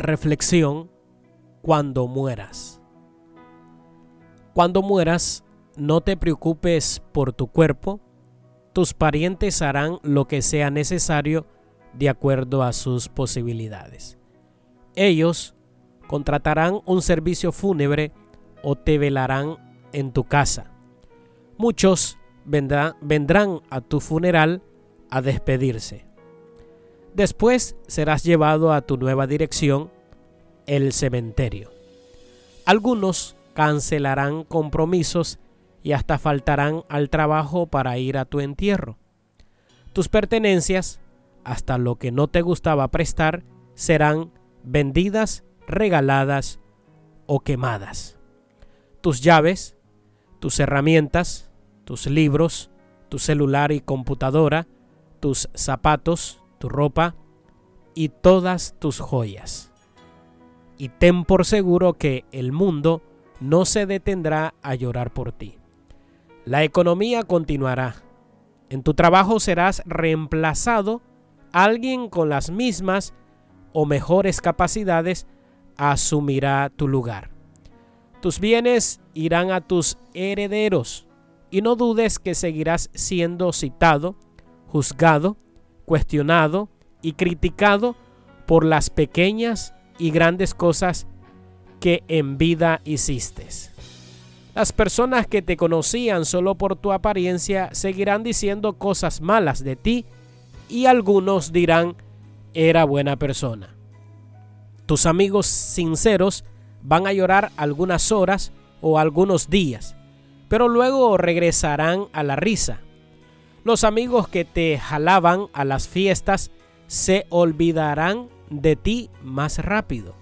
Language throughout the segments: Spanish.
Reflexión cuando mueras. Cuando mueras, no te preocupes por tu cuerpo, tus parientes harán lo que sea necesario de acuerdo a sus posibilidades. Ellos contratarán un servicio fúnebre o te velarán en tu casa. Muchos vendrán a tu funeral a despedirse. Después serás llevado a tu nueva dirección, el cementerio. Algunos cancelarán compromisos y hasta faltarán al trabajo para ir a tu entierro. Tus pertenencias, hasta lo que no te gustaba prestar, serán vendidas, regaladas o quemadas. Tus llaves, tus herramientas, tus libros, tu celular y computadora, tus zapatos, tu ropa y todas tus joyas. Y ten por seguro que el mundo no se detendrá a llorar por ti. La economía continuará. En tu trabajo serás reemplazado. Alguien con las mismas o mejores capacidades asumirá tu lugar. Tus bienes irán a tus herederos y no dudes que seguirás siendo citado, juzgado, cuestionado y criticado por las pequeñas y grandes cosas que en vida hiciste. Las personas que te conocían solo por tu apariencia seguirán diciendo cosas malas de ti y algunos dirán era buena persona. Tus amigos sinceros van a llorar algunas horas o algunos días, pero luego regresarán a la risa. Los amigos que te jalaban a las fiestas se olvidarán de ti más rápido.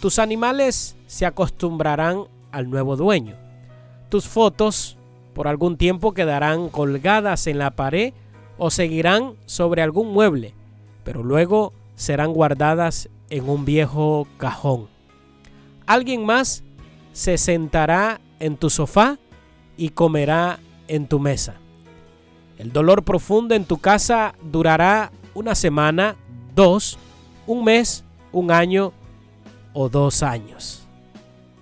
Tus animales se acostumbrarán al nuevo dueño. Tus fotos por algún tiempo quedarán colgadas en la pared o seguirán sobre algún mueble, pero luego serán guardadas en un viejo cajón. Alguien más se sentará en tu sofá y comerá en tu mesa. El dolor profundo en tu casa durará una semana, dos, un mes, un año o dos años.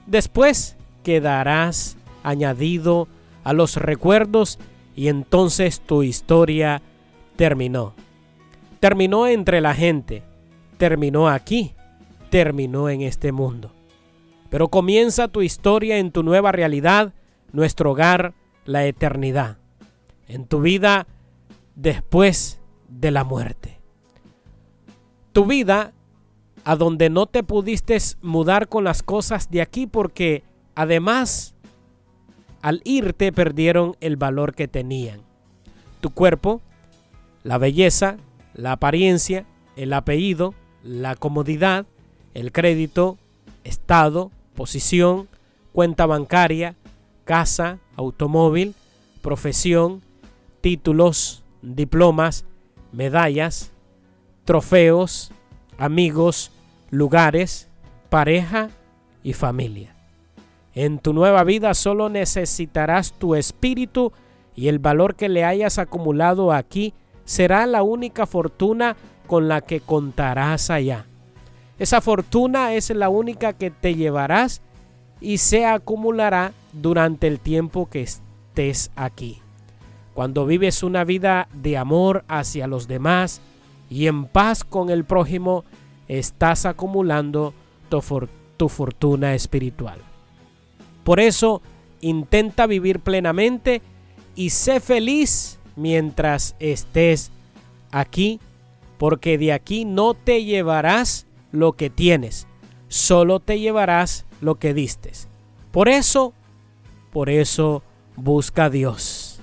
Después quedarás añadido a los recuerdos y entonces tu historia terminó. Terminó entre la gente, terminó aquí, terminó en este mundo. Pero comienza tu historia en tu nueva realidad, nuestro hogar, la eternidad. En tu vida después de la muerte. Tu vida a donde no te pudiste mudar con las cosas de aquí porque además al irte perdieron el valor que tenían. Tu cuerpo, la belleza, la apariencia, el apellido, la comodidad, el crédito, estado, posición, cuenta bancaria, casa, automóvil, profesión, títulos, diplomas, medallas, trofeos, amigos, lugares, pareja y familia. En tu nueva vida solo necesitarás tu espíritu y el valor que le hayas acumulado aquí será la única fortuna con la que contarás allá. Esa fortuna es la única que te llevarás y se acumulará durante el tiempo que estés aquí. Cuando vives una vida de amor hacia los demás y en paz con el prójimo, estás acumulando tu, tu fortuna espiritual. Por eso, intenta vivir plenamente y sé feliz mientras estés aquí, porque de aquí no te llevarás lo que tienes, solo te llevarás lo que distes. Por eso, por eso busca a Dios.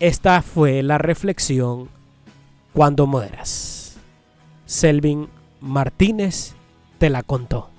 Esta fue la reflexión cuando mueras. Selvin Martínez te la contó.